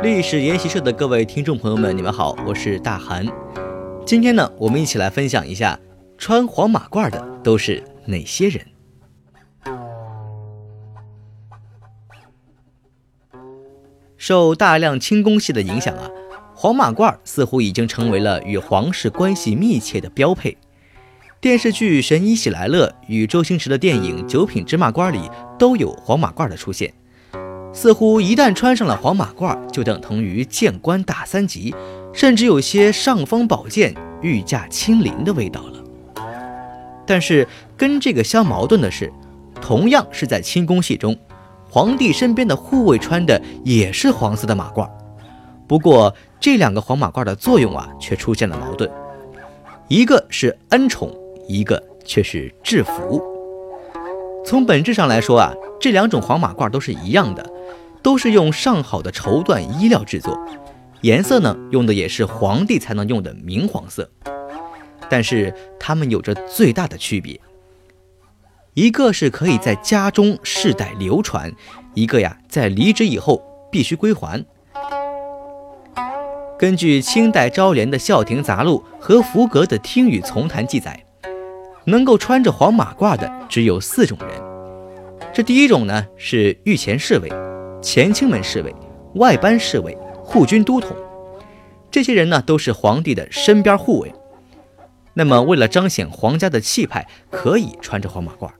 历史研习社的各位听众朋友们，你们好，我是大韩。今天呢，我们一起来分享一下穿黄马褂的都是哪些人。受大量清宫戏的影响啊，黄马褂似乎已经成为了与皇室关系密切的标配。电视剧《神医喜来乐》与周星驰的电影《九品芝麻官》里都有黄马褂的出现。似乎一旦穿上了黄马褂，就等同于见官大三级，甚至有些尚方宝剑、御驾亲临的味道了。但是跟这个相矛盾的是，同样是在清宫戏中。皇帝身边的护卫穿的也是黄色的马褂，不过这两个黄马褂的作用啊，却出现了矛盾，一个是恩宠，一个却是制服。从本质上来说啊，这两种黄马褂都是一样的，都是用上好的绸缎衣料制作，颜色呢用的也是皇帝才能用的明黄色，但是它们有着最大的区别。一个是可以在家中世代流传，一个呀在离职以后必须归还。根据清代昭廉的《孝亭杂录》和福格的《听雨从谈》记载，能够穿着黄马褂的只有四种人。这第一种呢是御前侍卫、前清门侍卫、外班侍卫、护军都统，这些人呢都是皇帝的身边护卫。那么为了彰显皇家的气派，可以穿着黄马褂。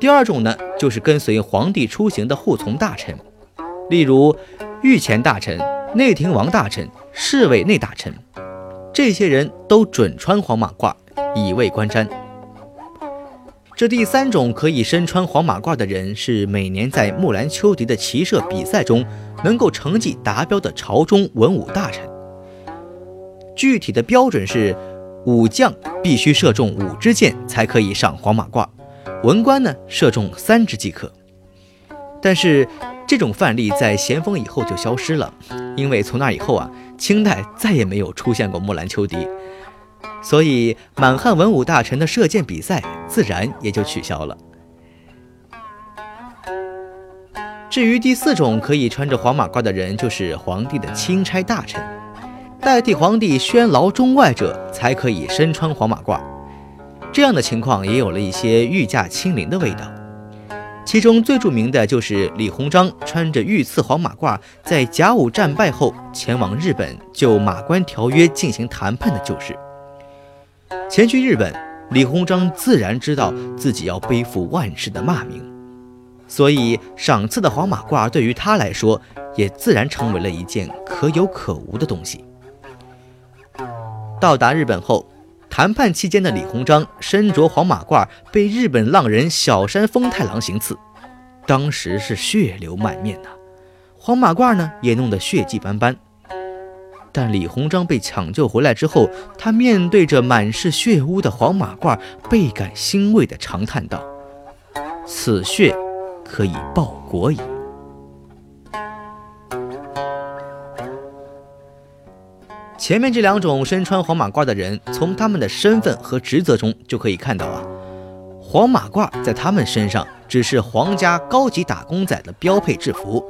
第二种呢，就是跟随皇帝出行的护从大臣，例如御前大臣、内廷王大臣、侍卫内大臣，这些人都准穿黄马褂，以卫观瞻。这第三种可以身穿黄马褂的人，是每年在木兰秋笛的骑射比赛中能够成绩达标的朝中文武大臣。具体的标准是，武将必须射中五支箭才可以上黄马褂。文官呢，射中三支即可。但是这种范例在咸丰以后就消失了，因为从那以后啊，清代再也没有出现过木兰秋笛，所以满汉文武大臣的射箭比赛自然也就取消了。至于第四种可以穿着黄马褂的人，就是皇帝的钦差大臣，代替皇帝宣劳中外者，才可以身穿黄马褂。这样的情况也有了一些御驾亲临的味道，其中最著名的就是李鸿章穿着御赐黄马褂，在甲午战败后前往日本就马关条约进行谈判的旧事。前去日本，李鸿章自然知道自己要背负万世的骂名，所以赏赐的黄马褂对于他来说，也自然成为了一件可有可无的东西。到达日本后。谈判期间的李鸿章身着黄马褂，被日本浪人小山丰太郎行刺，当时是血流满面呐，黄马褂呢也弄得血迹斑斑。但李鸿章被抢救回来之后，他面对着满是血污的黄马褂，倍感欣慰地长叹道：“此血可以报国矣。”前面这两种身穿黄马褂的人，从他们的身份和职责中就可以看到啊，黄马褂在他们身上只是皇家高级打工仔的标配制服。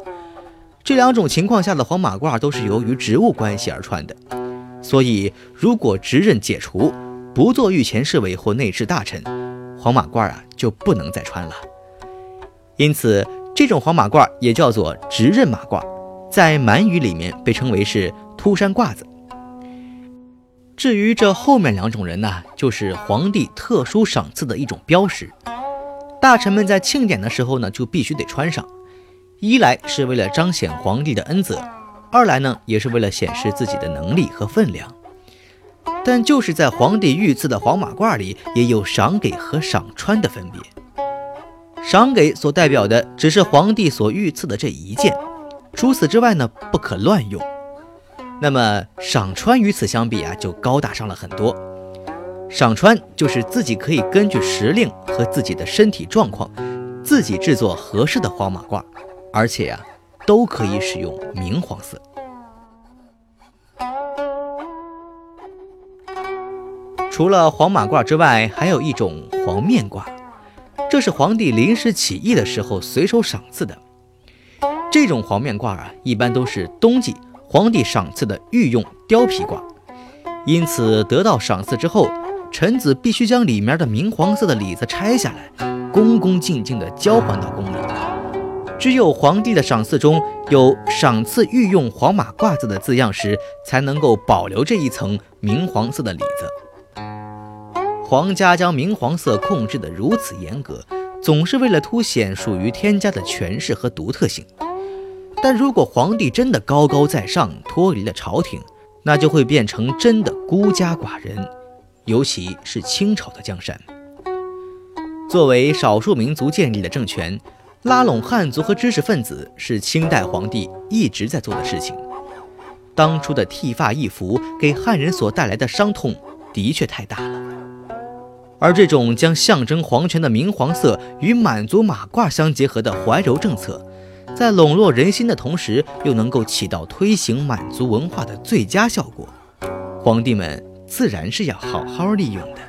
这两种情况下的黄马褂都是由于职务关系而穿的，所以如果职任解除，不做御前侍卫或内侍大臣，黄马褂啊就不能再穿了。因此，这种黄马褂也叫做职任马褂，在满语里面被称为是秃山褂子。至于这后面两种人呢，就是皇帝特殊赏赐的一种标识，大臣们在庆典的时候呢，就必须得穿上。一来是为了彰显皇帝的恩泽，二来呢，也是为了显示自己的能力和分量。但就是在皇帝御赐的黄马褂里，也有赏给和赏穿的分别。赏给所代表的只是皇帝所御赐的这一件，除此之外呢，不可乱用。那么赏穿与此相比啊，就高大上了很多。赏穿就是自己可以根据时令和自己的身体状况，自己制作合适的黄马褂，而且呀，都可以使用明黄色。除了黄马褂之外，还有一种黄面褂，这是皇帝临时起义的时候随手赏赐的。这种黄面褂啊，一般都是冬季皇帝赏赐的御用貂皮褂，因此得到赏赐之后，臣子必须将里面的明黄色的里子拆下来，恭恭敬敬地交还到宫里。只有皇帝的赏赐中有“赏赐御用黄马褂子”的字样时，才能够保留这一层明黄色的里子。皇家将明黄色控制得如此严格，总是为了凸显属于天家的权势和独特性。但如果皇帝真的高高在上，脱离了朝廷，那就会变成真的孤家寡人，尤其是清朝的江山。作为少数民族建立的政权，拉拢汉族和知识分子是清代皇帝一直在做的事情。当初的剃发易服给汉人所带来的伤痛的确太大了，而这种将象征皇权的明黄色与满族马褂相结合的怀柔政策。在笼络人心的同时，又能够起到推行满族文化的最佳效果，皇帝们自然是要好好利用的。